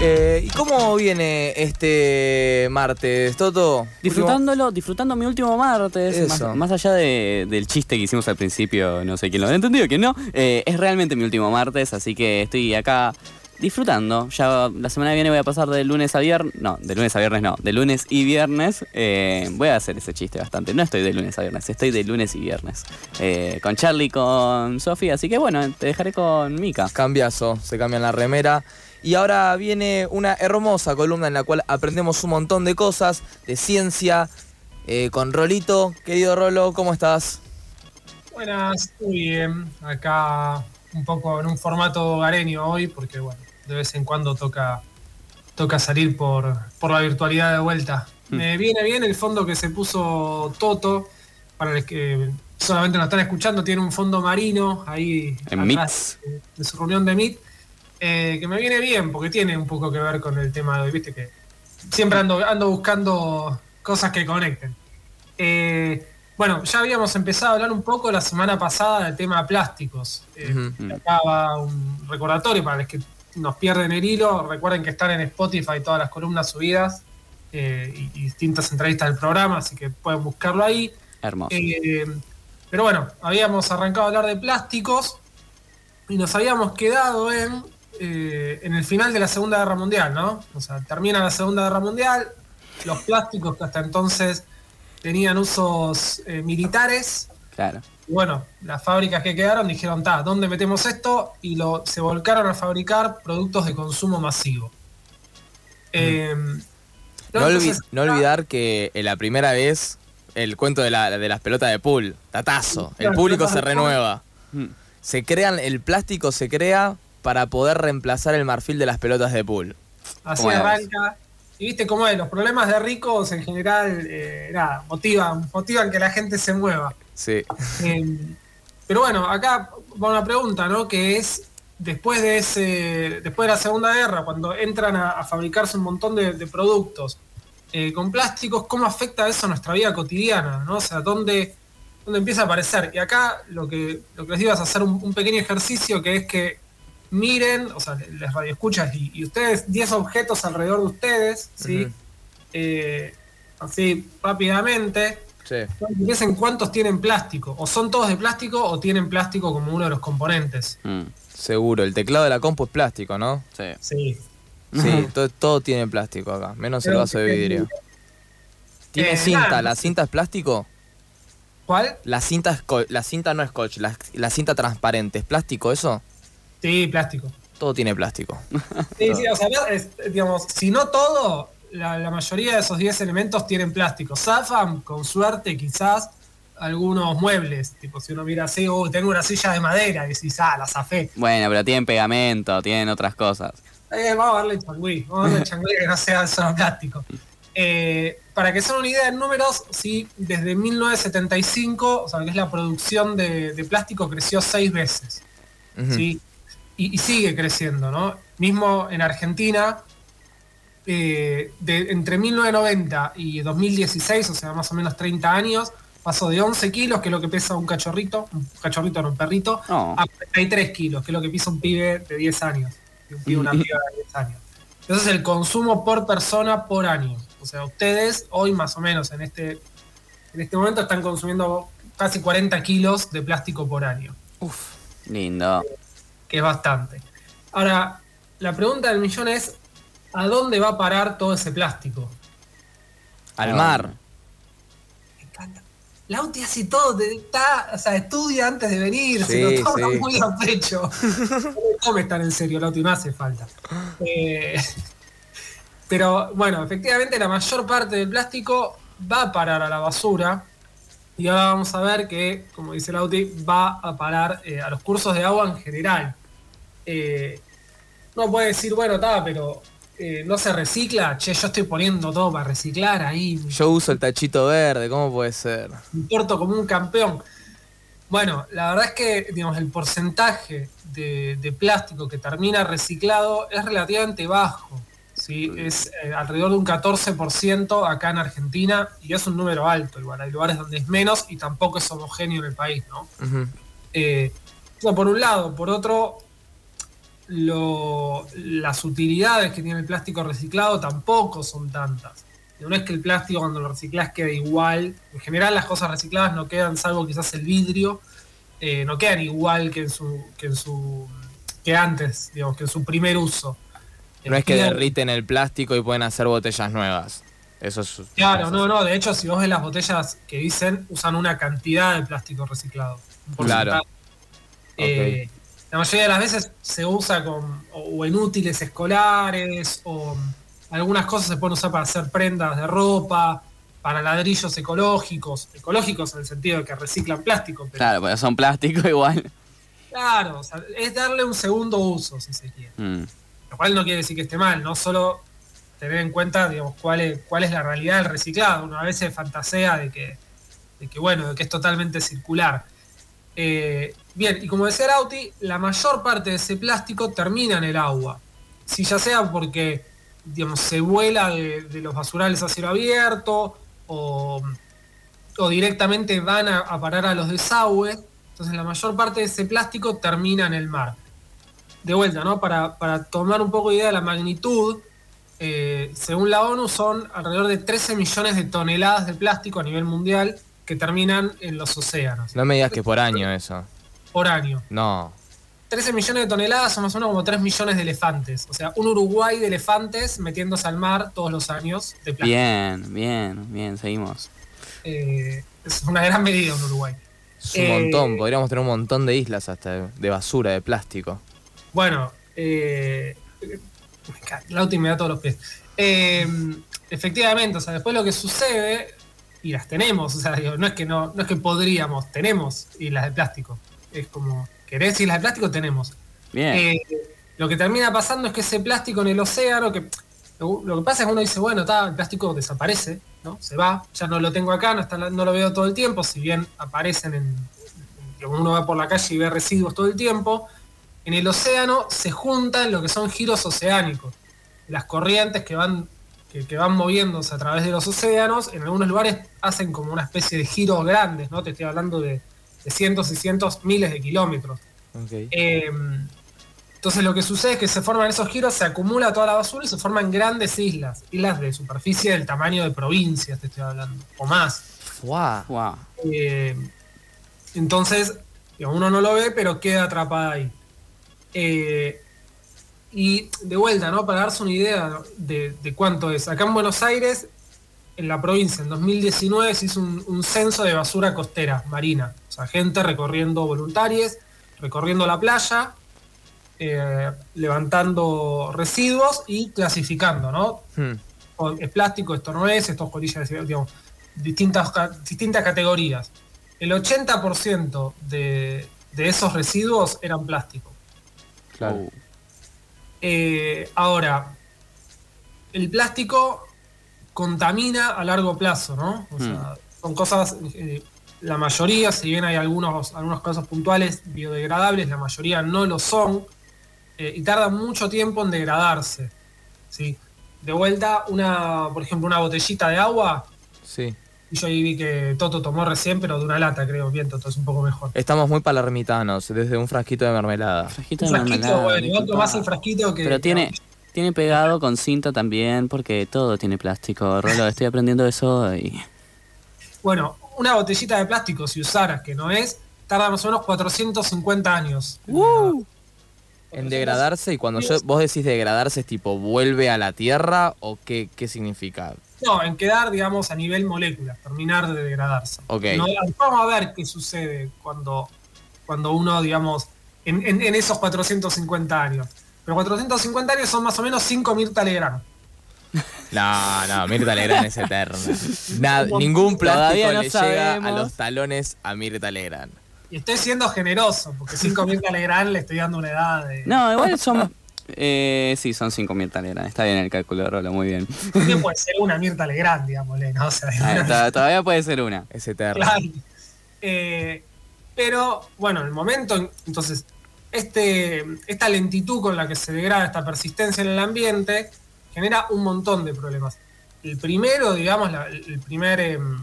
Eh, ¿Y cómo viene este martes, Toto? Disfrutándolo, disfrutando mi último martes, más, allá de- del chiste que hicimos al principio, no sé quién lo ha entendido, quién no, eh, es realmente mi último martes, así que estoy acá disfrutando. Ya la semana que viene voy a pasar de lunes a viernes, no, de lunes a viernes no, de lunes y viernes. eh, voy a hacer ese chiste bastante. No estoy de lunes a viernes, estoy de lunes y viernes. eh, con Charlie, con Sofía, así que bueno, te dejaré con Mika. Cambiazo, se cambian la remera. Y ahora viene una hermosa columna en la cual aprendemos un montón de cosas, de ciencia, eh, con Rolito. Querido Rolo, ¿cómo estás? Buenas, muy bien. Acá un poco en un formato hogareño hoy, porque bueno, de vez en cuando toca, toca salir por, por la virtualidad de vuelta. Me viene bien el fondo que se puso Toto, para los que solamente nos están escuchando, tiene un fondo marino ahí En atrás de, de su reunión de Meet, eh, que me viene bien, porque tiene un poco que ver con el tema de hoy, viste que siempre ando, ando buscando cosas que conecten. Eh, bueno, ya habíamos empezado a hablar un poco la semana pasada del tema plásticos. Eh. Acá va un recordatorio para los que nos pierden el hilo. Recuerden que están en Spotify todas las columnas subidas eh, y, distintas entrevistas del programa, así que pueden buscarlo ahí. Hermoso. Pero bueno, habíamos arrancado a hablar de plásticos y nos habíamos quedado en, eh, en el final de la Segunda Guerra Mundial, ¿no? O sea, termina la Segunda Guerra Mundial, los plásticos que hasta entonces tenían usos eh, militares, Claro. y bueno, las fábricas que quedaron dijeron, ta, ¿dónde metemos esto? Y lo, se volcaron a fabricar productos de consumo masivo. Eh, No, entonces, olvi- no olvidar que en la primera vez, el cuento de, la- de las pelotas de pool, tatazo, el público se renueva. Mm. Se crean, el plástico se crea para poder reemplazar el marfil de las pelotas de pool. Así arranca. Y viste cómo es, los problemas de ricos en general, eh, nada, motivan, motivan que la gente se mueva. Sí. Eh, pero bueno, acá va una pregunta, ¿no? Que es, después de ese, después de la Segunda Guerra, cuando entran a, a fabricarse un montón de, de productos eh, con plásticos, ¿cómo afecta eso a nuestra vida cotidiana? ¿no? O sea, ¿dónde, dónde empieza a aparecer? Y acá lo que, lo que les digo es hacer un, un pequeño ejercicio que es que miren, o sea, les radioescuchas y, y ustedes, 10 objetos alrededor de ustedes, ¿sí? Eh, así rápidamente, Sí. piensen cuántos tienen plástico, o son todos de plástico o tienen plástico como uno de los componentes. Mm. Seguro, el teclado de la compu es plástico, ¿no? Sí. Sí. Sí, todo, todo tiene plástico acá, menos el vaso de vidrio. ¿Tiene Eh, cinta? nada. ¿La cinta es plástico? ¿Cuál? La cinta, es la cinta no es coach, la, la cinta transparente, ¿es plástico eso? Sí, plástico. Todo tiene plástico. Sí, sí, o sea, es- digamos, si no todo, la, la mayoría de esos 10 elementos tienen plástico. Zafan, con suerte, quizás, algunos muebles. Tipo, si uno mira así, oh, tengo una silla de madera, y decís, ah, la zafé. Bueno, pero tienen pegamento, tienen otras cosas. Eh, vamos a darle changüí, vamos a darle changüí que no sea solo plástico. Eh, para que se den una idea en números, sí, desde 1975, o sea, que es la producción de, de plástico, creció seis veces. ¿sí? Y, y sigue creciendo, ¿no? Mismo en Argentina, eh, de, entre 1990 y 2016, o sea, más o menos 30 años, pasó de 11 kilos, que es lo que pesa un cachorrito, un cachorrito no un perrito, Oh. a 43 kilos, que es lo que pesa un pibe de 10 años, un pibe, una piba de 10 años. Ese es el consumo por persona por año. O sea, ustedes hoy más o menos en este, en este momento están consumiendo casi 40 kilos de plástico por año Lindo. Que es bastante. Ahora, la pregunta del millón es, ¿a dónde va a parar todo ese plástico? Al Ah. mar. Me encanta. Lauti hace todo, te- está, o sea, estudia antes de venir, se lo toma sí. muy a pecho. No me tan en serio, Lauti, no hace falta. Eh, pero bueno, efectivamente la mayor parte del plástico va a parar a la basura. Y ahora vamos a ver que, como dice Lauti, va a parar eh, a los cursos de agua en general. Eh, no puede decir, bueno, está, pero eh, no se recicla, che, yo estoy poniendo todo para reciclar ahí, Yo uso el tachito verde, ¿cómo puede ser? me importo como un campeón. Bueno, la verdad es que digamos, el porcentaje de, de plástico que termina reciclado es relativamente bajo. ¿sí? Es eh, alrededor de un 14% acá en Argentina y es un número alto. Igual hay lugares donde es menos y tampoco es homogéneo en el país. ¿no? Eh, por un lado. Por otro, lo- las utilidades que tiene el plástico reciclado tampoco son tantas. No es que el plástico cuando lo reciclas quede igual. En general las cosas recicladas no quedan, salvo quizás el vidrio, eh, no quedan igual que en su, que en su que antes, digamos, que en su primer uso. No es que derriten el plástico y pueden hacer botellas nuevas. Eso es. Claro, eso no, no. De hecho, si vos ves las botellas que dicen, usan una cantidad de plástico reciclado. un Claro. Eh, La mayoría de las veces se usa con, o, en útiles escolares, o algunas cosas se pueden usar para hacer prendas de ropa, para ladrillos ecológicos, ecológicos en el sentido de que reciclan plástico. Pero, Claro, porque son plástico igual. claro, o sea, es darle un segundo uso, si se quiere. Mm. Lo cual no quiere decir que esté mal, no solo tener en cuenta digamos, cuál, es, cuál es la realidad del reciclado. Uno a veces fantasea de que, de que, bueno, de que es totalmente circular. Eh, bien, y como decía Rauti, la mayor parte de ese plástico termina en el agua. Si ya sea porque se vuela de, los basurales a cielo abierto o, directamente van a, a parar a los desagües. Entonces la mayor parte de ese plástico termina en el mar de vuelta, ¿no? Para, para tomar un poco de idea de la magnitud, eh, según la ONU son alrededor de 13 millones de toneladas de plástico a nivel mundial que terminan en los océanos No me digas que por año eso. por año. No. 13 millones de toneladas son más o menos como 3 millones de elefantes. O sea, un Uruguay de elefantes metiéndose al mar todos los años de plástico. Bien, bien, bien, seguimos. Eh, es una gran medida un Uruguay. Es un Eh, montón. Podríamos tener un montón de islas hasta de, basura, de plástico. Bueno, eh, Lauti me da todos los pies. Eh, efectivamente, o sea, después lo que sucede, y las tenemos, o sea, digo, no es que no, no es que podríamos, tenemos islas de plástico. Es como, ¿querés islas de plástico? Tenemos. Bien. Eh, lo que termina pasando es que ese plástico en el océano, que lo, lo que pasa es que uno dice, bueno, está, el plástico desaparece, ¿no? Se va, ya no lo tengo acá, no, está, no lo veo todo el tiempo, si bien aparecen en, en- uno va por la calle y ve residuos todo el tiempo, en el océano se juntan lo que son giros oceánicos, las corrientes que van que, que van moviéndose a través de los océanos, en algunos lugares hacen como una especie de giros grandes, ¿no? Te estoy hablando de, de cientos y cientos, miles de kilómetros. Eh, entonces lo que sucede es que se forman esos giros, se acumula toda la basura y se forman grandes islas, islas de superficie del tamaño de provincias, te estoy hablando, o más. Wow. Eh, entonces, uno no lo ve, pero queda atrapada ahí. Eh, y de vuelta, ¿no? Para darse una idea de, de cuánto es. Acá en Buenos Aires, en la provincia, en 2019 se hizo un, un censo de basura costera, marina. O sea, gente recorriendo voluntarios, recorriendo la playa, eh, levantando residuos y clasificando, ¿no? Hmm. es plástico, esto no es, esto es colilla, digamos, distintas, distintas categorías. El 80% de, de esos residuos eran plástico. Claro. Eh, ahora, el plástico contamina a largo plazo, ¿no? O sea, son cosas, eh, la mayoría, si bien hay algunos, algunos casos puntuales biodegradables, la mayoría no lo son, eh, y tardan mucho tiempo en degradarse. ¿sí? De vuelta, una, por ejemplo, una botellita de agua, Sí. Y yo ahí vi que Toto tomó recién, pero de una lata, creo, bien, Toto, es un poco mejor. Estamos muy palermitanos, desde un frasquito de mermelada. frasquito de frasquito, mermelada, bueno, tomás el frasquito que... Pero tiene, tiene pegado con cinta también, porque todo tiene plástico. Rolo, estoy aprendiendo eso y. Bueno, una botellita de plástico, si usaras, que no es, tarda más o menos 450 años. En degradarse, y cuando yo, vos decís degradarse, es tipo, ¿vuelve a la tierra o qué, qué significa? No, en quedar, digamos, a nivel molécula, terminar de degradarse. Ok. No, vamos a ver qué sucede cuando, cuando uno, digamos, en, en- en esos 450 años. Pero 450 años son más o menos 5 Mirta Legrand. No, no, Mirta Legrand es eterna. Ningún plástico no le llega a los talones a Mirta Legrand. Y estoy siendo generoso, porque 5 Mirta Legrand le estoy dando una edad de... No, igual son. Eh, sí, son 5.000 toneladas. Está bien el cálculo, Rolo, muy bien. También puede ser una Mirta Legrand, digamos, ¿no? O sea, Ah, todavía puede ser una. Es eterno. Claro. Eh, pero bueno, el momento, entonces, este, esta lentitud con la que se degrada esta persistencia en el ambiente genera un montón de problemas. El primero, digamos, la- el primer, em,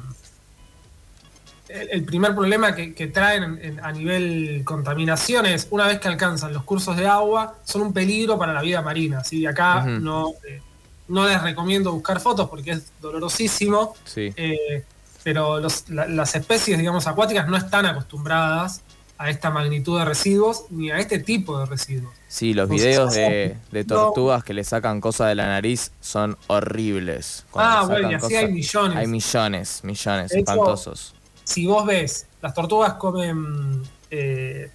el, el primer problema que, que traen en- en- a nivel contaminación es, una vez que alcanzan los cursos de agua, son un peligro para la vida marina. ¿sí? Acá no, eh, no les recomiendo buscar fotos porque es dolorosísimo. Sí. Eh, pero los- la- las especies, digamos, acuáticas no están acostumbradas a esta magnitud de residuos ni a este tipo de residuos. Sí, los Entonces, videos de, de no. tortugas que le sacan cosas de la nariz son horribles. Cuando Ah, bueno, y así cosas- hay millones. Hay millones, millones, De hecho, espantosos. Si vos ves, las tortugas comen eh,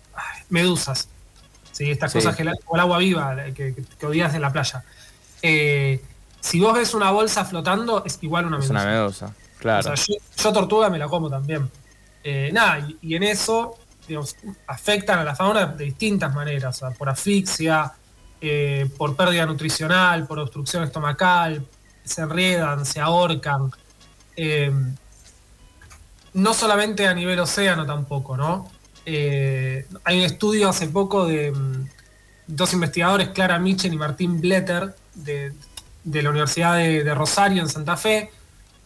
medusas, ¿sí? estas Sí. cosas que o el agua viva que, que, odias de la playa. Eh, si vos ves una bolsa flotando, es igual una Es medusa. una medusa, claro. O sea, yo, yo tortuga me la como también. Eh, nada, y, y en eso digamos, afectan a la fauna de distintas maneras, o sea, por asfixia, por pérdida nutricional, por obstrucción estomacal, se enredan, se ahorcan. No solamente a nivel océano tampoco, ¿no? Eh, hay un estudio hace poco de mm, dos investigadores, Clara Mitchell y Martín Bletter, de, de la Universidad de, de Rosario en Santa Fe,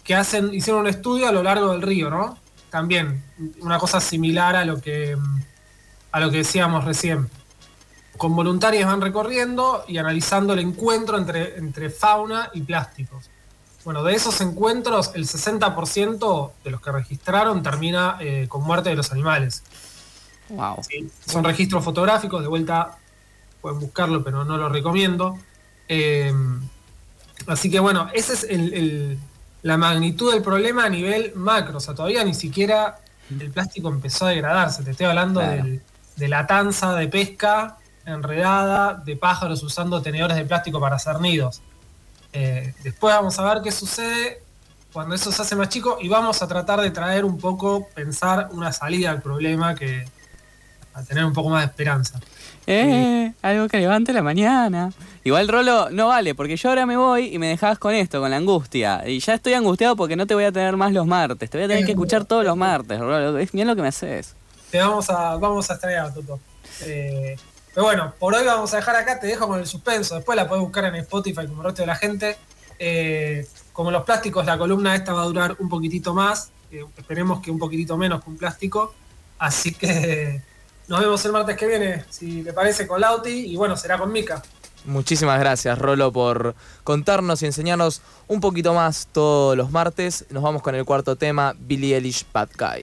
que hacen, hicieron un estudio a lo largo del río, ¿no? También una cosa similar a lo que mm, a lo que decíamos recién. Con voluntarios van recorriendo y analizando el encuentro entre, entre fauna y plásticos. Bueno, de esos encuentros, el 60% de los que registraron termina eh, con muerte de los animales. Wow. Sí, Son registros fotográficos, de vuelta pueden buscarlo, pero no lo recomiendo. Eh, así que bueno, esa es el- el- la magnitud del problema a nivel macro. O sea, todavía ni siquiera el plástico empezó a degradarse. Te estoy hablando Claro. del- de la tanza de pesca enredada, de pájaros usando tenedores de plástico para hacer nidos. Eh, después vamos a ver qué sucede cuando eso se hace más chico y vamos a tratar de traer un poco, pensar una salida al problema que a tener un poco más de esperanza. Eh, algo que levante la mañana. Igual, Rolo, no vale, porque yo ahora me voy y me dejabas con esto, con la angustia. Y ya estoy angustiado porque no te voy a tener más los martes. Te voy a tener que escuchar todos los martes, Rolo. Es bien lo que me haces. Te vamos a, vamos a extrañar, Toto. Eh, pero bueno, por hoy vamos a dejar acá, te dejo con el suspenso. Después la puedes buscar en Spotify como el resto de la gente. Eh, como los plásticos, la columna esta va a durar un poquitito más. eh, esperemos que un poquitito menos que un plástico. Así que nos vemos el martes que viene, si te parece, con Lauti. Y bueno, será con Mika. Muchísimas gracias, Rolo, por contarnos y enseñarnos un poquito más todos los martes. Nos vamos con el cuarto tema, Billie Eilish Bad Guy.